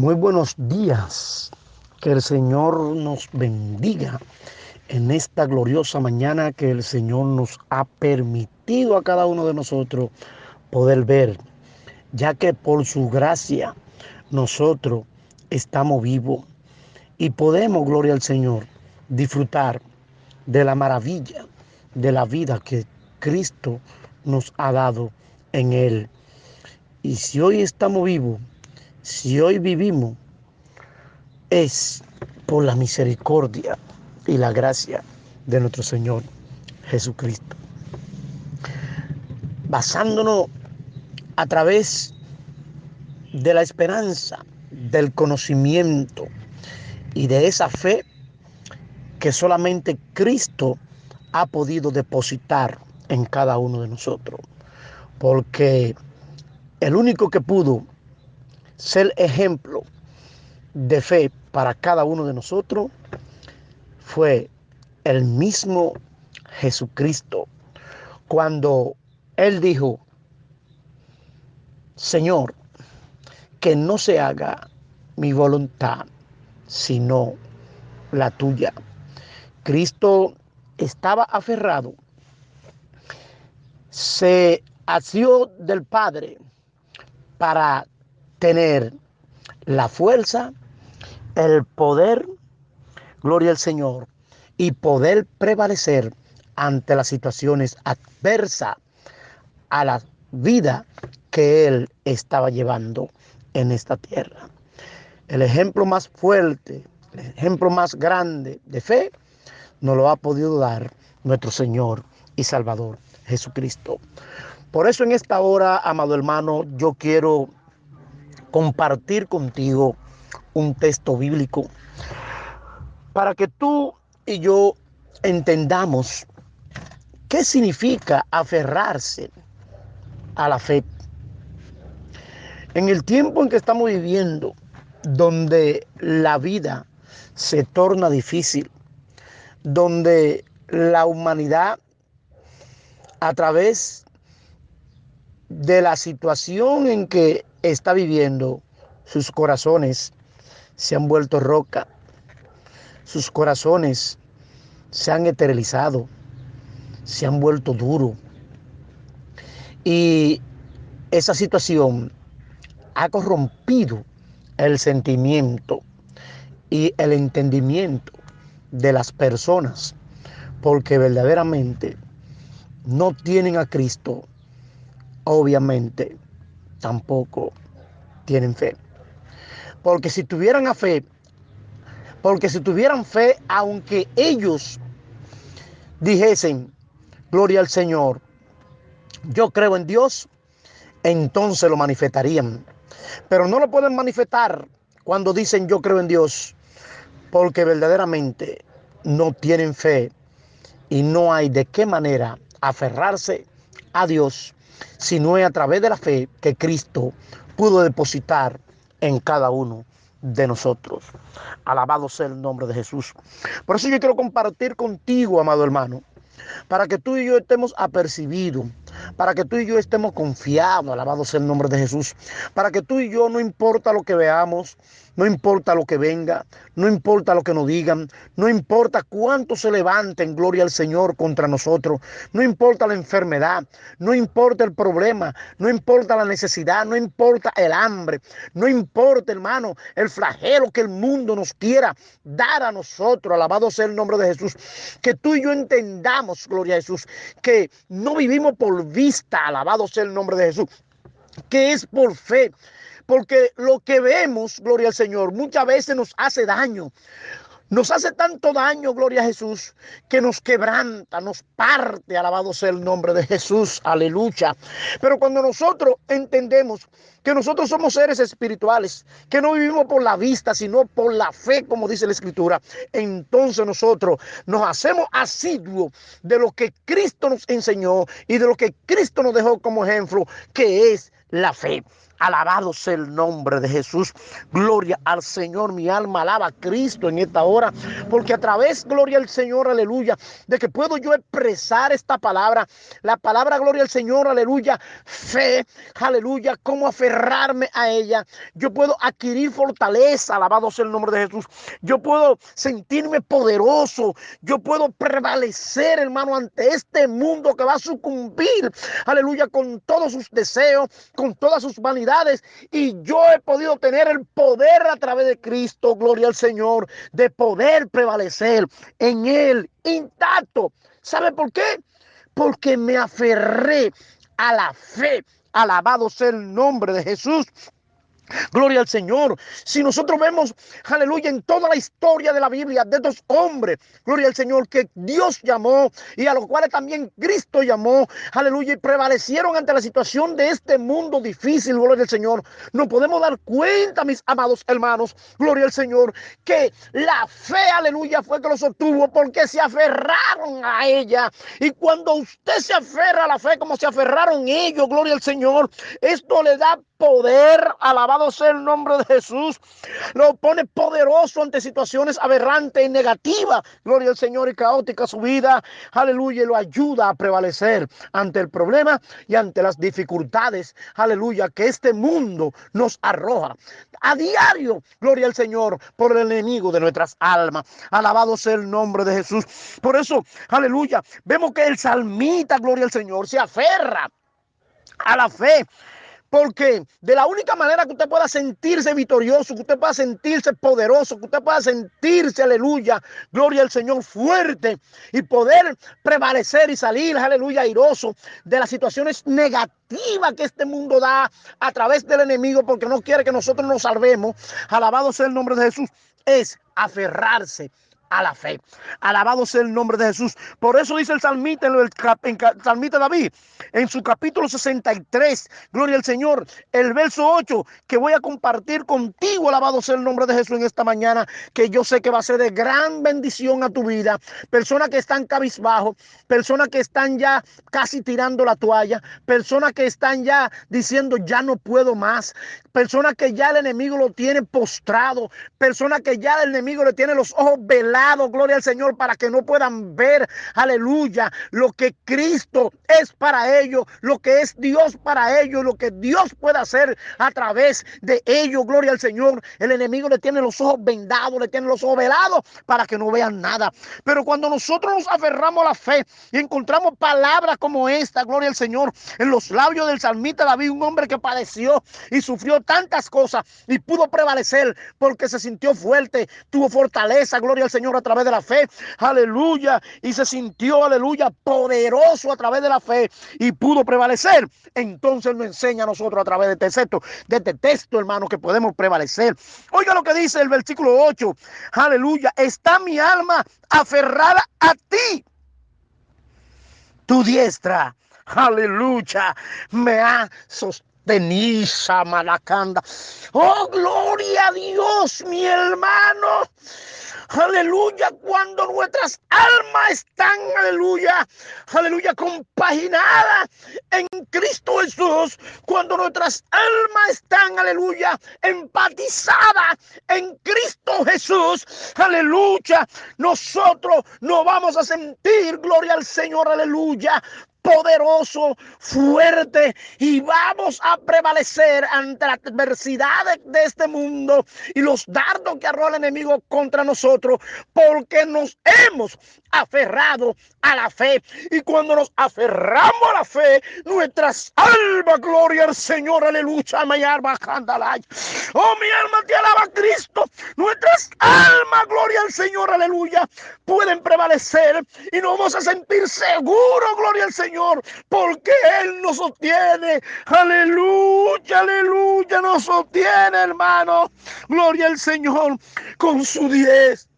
Muy buenos días. Que el Señor nos bendiga en esta gloriosa mañana que el Señor nos ha permitido a cada uno de nosotros poder ver, ya que por su gracia nosotros estamos vivos y podemos, gloria al Señor, disfrutar de la maravilla de la vida que Cristo nos ha dado en Él. Y si hoy estamos vivos, si hoy vivimos, es por la misericordia y la gracia de nuestro Señor Jesucristo. Basándonos a través de la esperanza, del conocimiento y de esa fe que solamente Cristo ha podido depositar en cada uno de nosotros. Porque el único que pudo ser ejemplo de fe para cada uno de nosotros fue el mismo Jesucristo. Cuando Él dijo, Señor, que no se haga mi voluntad, sino la tuya. Cristo estaba aferrado, se asió del Padre para tener la fuerza, el poder, gloria al Señor, y poder prevalecer ante las situaciones adversas a la vida que Él estaba llevando en esta tierra. El ejemplo más fuerte, el ejemplo más grande de fe, nos lo ha podido dar nuestro Señor y Salvador Jesucristo. Por eso en esta hora, amado hermano, yo quiero compartir contigo un texto bíblico para que tú y yo entendamos qué significa aferrarse a la fe. En el tiempo en que estamos viviendo, donde la vida se torna difícil, donde la humanidad a través de la situación en que está viviendo, sus corazones se han vuelto roca, sus corazones se han esterilizado, se han vuelto duros. Y esa situación ha corrompido el sentimiento y el entendimiento de las personas, porque verdaderamente no tienen a Cristo, obviamente tampoco tienen fe. Porque si tuvieran fe, porque si tuvieran fe, aunque ellos dijesen, gloria al Señor, yo creo en Dios, entonces lo manifestarían. Pero no lo pueden manifestar cuando dicen yo creo en Dios, porque verdaderamente no tienen fe y no hay de qué manera aferrarse a Dios si no es a través de la fe que Cristo pudo depositar en cada uno de nosotros. Alabado sea el nombre de Jesús. Por eso yo quiero compartir contigo, amado hermano, para que tú y yo estemos apercibidos, para que tú y yo estemos confiados, alabado sea el nombre de Jesús, para que tú y yo, no importa lo que veamos, no importa lo que venga, no importa lo que nos digan, no importa cuánto se levanten, gloria al Señor, contra nosotros, no importa la enfermedad, no importa el problema, no importa la necesidad, no importa el hambre, no importa, hermano, el flagelo que el mundo nos quiera dar a nosotros, alabado sea el nombre de Jesús, que tú y yo entendamos, gloria a Jesús, que no vivimos por vista, alabado sea el nombre de Jesús, que es por fe. Porque lo que vemos, gloria al Señor, muchas veces nos hace daño. Nos hace tanto daño, gloria a Jesús, que nos quebranta, nos parte, alabado sea el nombre de Jesús, aleluya. Pero cuando nosotros entendemos que nosotros somos seres espirituales, que no vivimos por la vista, sino por la fe, como dice la Escritura, entonces nosotros nos hacemos asiduos de lo que Cristo nos enseñó y de lo que Cristo nos dejó como ejemplo, que es la fe. Alabado sea el nombre de Jesús. Gloria al Señor. Mi alma alaba a Cristo en esta hora. Porque a través, gloria al Señor, aleluya, de que puedo yo expresar esta palabra. La palabra, gloria al Señor, aleluya. Fe, aleluya. Cómo aferrarme a ella. Yo puedo adquirir fortaleza. Alabado sea el nombre de Jesús. Yo puedo sentirme poderoso. Yo puedo prevalecer, hermano, ante este mundo que va a sucumbir. Aleluya. Con todos sus deseos, con todas sus vanidades y yo he podido tener el poder a través de Cristo, gloria al Señor, de poder prevalecer en Él intacto. ¿Sabe por qué? Porque me aferré a la fe. Alabado sea el nombre de Jesús. Gloria al Señor. Si nosotros vemos, aleluya, en toda la historia de la Biblia, de estos hombres, gloria al Señor, que Dios llamó y a los cuales también Cristo llamó, aleluya, y prevalecieron ante la situación de este mundo difícil, gloria al Señor. No podemos dar cuenta, mis amados hermanos, gloria al Señor, que la fe, aleluya, fue que los obtuvo porque se aferraron a ella. Y cuando usted se aferra a la fe como se aferraron ellos, gloria al Señor, esto le da poder, alabado sea el nombre de Jesús, lo pone poderoso ante situaciones aberrantes y negativas, gloria al Señor y caótica su vida, aleluya, y lo ayuda a prevalecer ante el problema y ante las dificultades, aleluya, que este mundo nos arroja a diario, gloria al Señor, por el enemigo de nuestras almas, alabado sea el nombre de Jesús, por eso, aleluya, vemos que el salmita, gloria al Señor, se aferra a la fe porque de la única manera que usted pueda sentirse victorioso, que usted pueda sentirse poderoso, que usted pueda sentirse, aleluya, gloria al Señor, fuerte y poder prevalecer y salir, aleluya, airoso de las situaciones negativas que este mundo da a través del enemigo porque no quiere que nosotros nos salvemos. Alabado sea el nombre de Jesús. Es aferrarse a la fe. Alabado sea el nombre de Jesús. Por eso dice el salmita, en el, salmita David, en su capítulo 63, gloria al Señor, el verso 8, que voy a compartir contigo, alabado sea el nombre de Jesús en esta mañana, que yo sé que va a ser de gran bendición a tu vida. Personas que están cabizbajo, personas que están ya casi tirando la toalla, personas que están ya diciendo ya no puedo más, personas que ya el enemigo lo tiene postrado, personas que ya el enemigo le tiene los ojos velados gloria al Señor, para que no puedan ver, aleluya, lo que Cristo es para ellos, lo que es Dios para ellos, lo que Dios puede hacer a través de ellos, gloria al Señor. El enemigo le tiene los ojos vendados, le tiene los ojos velados para que no vean nada. Pero cuando nosotros nos aferramos a la fe y encontramos palabras como esta, gloria al Señor, en los labios del salmita David, un hombre que padeció y sufrió tantas cosas y pudo prevalecer porque se sintió fuerte, tuvo fortaleza, gloria al Señor a través de la fe. Aleluya. Y se sintió, aleluya, poderoso a través de la fe y pudo prevalecer. Entonces nos enseña a nosotros a través de este texto, de este texto, hermano, que podemos prevalecer. Oiga lo que dice el versículo 8. Aleluya. Está mi alma aferrada a ti. Tu diestra aleluya, me ha sostenido, Malacanda. Oh, gloria a Dios, mi hermano. Aleluya, cuando nuestras almas están, aleluya, aleluya, compaginadas en Cristo Jesús, cuando nuestras almas están, aleluya, empatizadas en Cristo Jesús, aleluya, nosotros no vamos a sentir, gloria al Señor, aleluya, poderoso, fuerte y vamos a prevalecer ante la adversidad de este mundo y los dardos que arroja el enemigo contra nosotros porque nos hemos aferrado a la fe. Y cuando nos aferramos a la fe nuestras almas, gloria al Señor, aleluya, oh mi alma te alaba Cristo, nuestras almas, gloria al Señor, aleluya, pueden prevalecer y nos vamos a sentir seguros, gloria al Señor Señor, porque Él nos sostiene. Aleluya, aleluya, nos sostiene, hermano. Gloria al Señor con su diez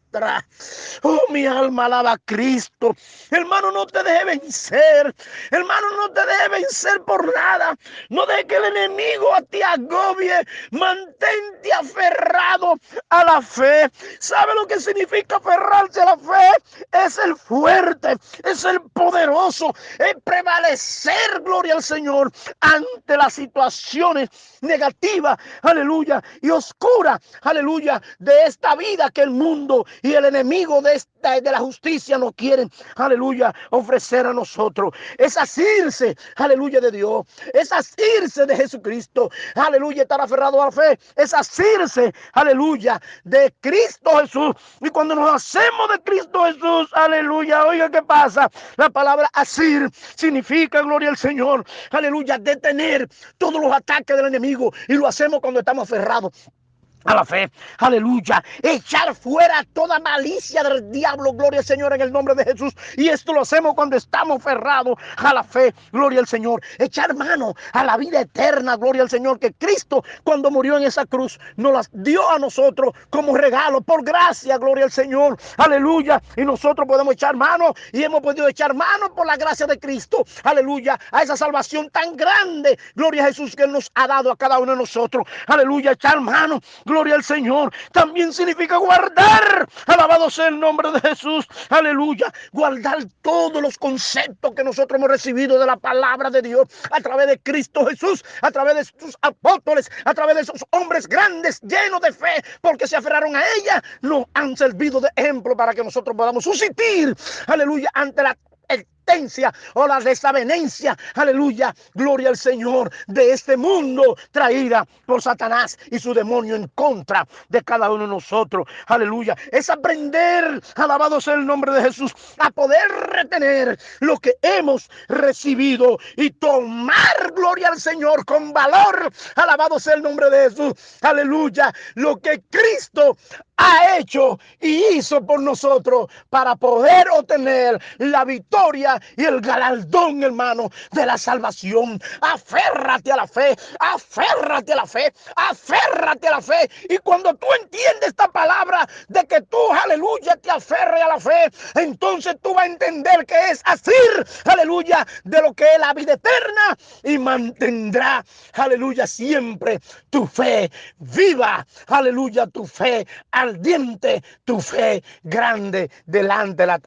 Oh, mi alma alaba a Cristo. Hermano, no te deje vencer. Hermano, no te deje vencer por nada. No deje que el enemigo te agobie. Mantente aferrado a la fe. ¿Sabe lo que significa aferrarse a la fe? Es el fuerte, es el poderoso, es prevalecer, gloria al Señor, ante las situaciones negativas, aleluya, y oscuras, aleluya, de esta vida que el mundo y el enemigo de esta de la justicia no quieren, aleluya, ofrecer a nosotros. Es asirse, aleluya, de Dios. Es asirse de Jesucristo. Aleluya, estar aferrado a la fe. Es asirse, aleluya, de Cristo Jesús. Y cuando nos hacemos de Cristo Jesús, aleluya, oiga, ¿qué pasa? La palabra asir significa, gloria al Señor, aleluya, detener todos los ataques del enemigo. Y lo hacemos cuando estamos aferrados a la fe, aleluya, echar fuera toda malicia del diablo, gloria al Señor en el nombre de Jesús. Y esto lo hacemos cuando estamos ferrados a la fe, gloria al Señor. Echar mano a la vida eterna, gloria al Señor, que Cristo cuando murió en esa cruz nos las dio a nosotros como regalo, por gracia, gloria al Señor, aleluya. Y nosotros podemos echar mano y hemos podido echar mano por la gracia de Cristo, aleluya, a esa salvación tan grande, gloria a Jesús que nos ha dado a cada uno de nosotros, aleluya, echar mano gloria al Señor, también significa guardar. Alabado sea el nombre de Jesús. Aleluya. Guardar todos los conceptos que nosotros hemos recibido de la palabra de Dios a través de Cristo Jesús, a través de sus apóstoles, a través de esos hombres grandes llenos de fe, porque se aferraron a ella, nos han servido de ejemplo para que nosotros podamos suscitar, aleluya, ante la o la desavenencia, aleluya, gloria al Señor, de este mundo traída por Satanás y su demonio en contra de cada uno de nosotros, aleluya. Es aprender, alabado sea el nombre de Jesús, a poder retener lo que hemos recibido y tomar gloria al Señor con valor, alabado sea el nombre de Jesús, aleluya, lo que Cristo ha hecho y hizo por nosotros para poder obtener la victoria y el galardón, hermano, de la salvación. Aférrate a la fe, aférrate a la fe, aférrate a la fe. Y cuando tú entiendes esta palabra de que tú, aleluya, te aferre a la fe, entonces tú vas a entender que es así, aleluya, de lo que es la vida eterna y mantendrá, aleluya, siempre tu fe viva, aleluya, tu fe ardiente, tu fe grande delante de la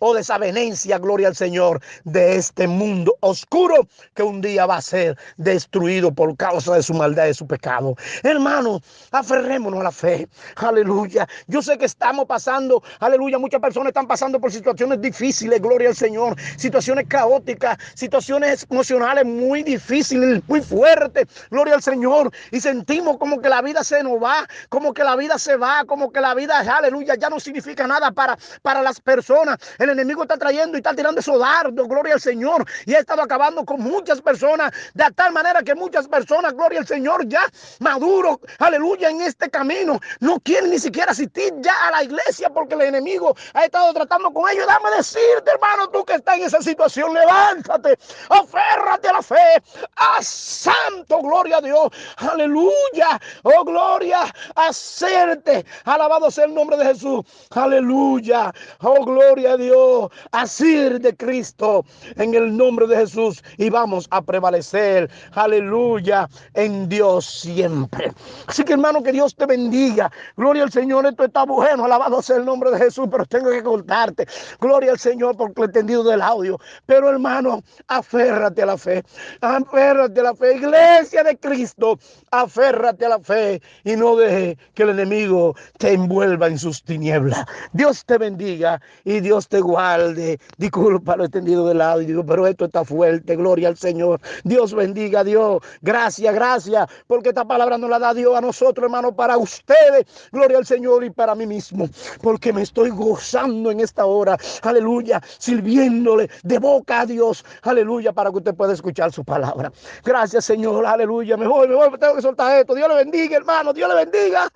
o desavenencia, gloria al Señor, de este mundo oscuro que un día va a ser destruido por causa de su maldad y su pecado. Hermanos, aferrémonos a la fe. Aleluya. Yo sé que estamos pasando, aleluya, muchas personas están pasando por situaciones difíciles, gloria al Señor, situaciones caóticas, situaciones emocionales muy difíciles, muy fuertes, gloria al Señor, y sentimos como que la vida se nos va, como que la vida se va, como que la vida, aleluya, ya no significa nada para, para personas. El enemigo está trayendo y está tirando esos dardos, gloria al Señor, y ha estado acabando con muchas personas, de tal manera que muchas personas, gloria al Señor, ya maduro, aleluya, en este camino, no quieren ni siquiera asistir ya a la iglesia porque el enemigo ha estado tratando con ellos. Dame decirte, hermano, tú que estás en esa situación, levántate, aférrate a la fe, a santo, gloria a Dios, aleluya, oh gloria, hacerte, alabado sea el nombre de Jesús, aleluya, oh gloria a Dios, así de Cristo, en el nombre de Jesús, y vamos a prevalecer, aleluya, en Dios siempre. Así que hermano, que Dios te bendiga, gloria al Señor, esto está bueno, alabado sea el nombre de Jesús, pero tengo que contarte, gloria al Señor por el entendido del audio, pero hermano, aférrate a la fe, aférrate a la fe, iglesia de Cristo, aférrate a la fe. Y no deje que el enemigo te envuelva en sus tinieblas. Dios te bendiga y Dios te guarde. Disculpa lo entendido del audio, pero esto está fuerte, gloria al Señor. Dios bendiga a Dios, gracias, gracias, porque esta palabra nos la da Dios a nosotros, hermano, para ustedes, gloria al Señor y para mí mismo, porque me estoy gozando en esta hora, aleluya, sirviéndole de boca a Dios, aleluya, para que usted pueda escuchar su palabra. Gracias, Señor, aleluya. Me voy, me voy, tengo que soltar esto. Dios le bendiga, hermano, Dios le bendiga.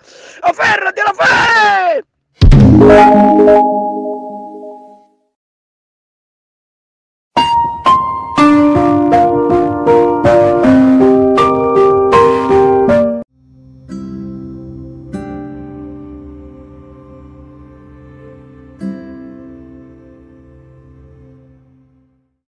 Aférrate a la fe.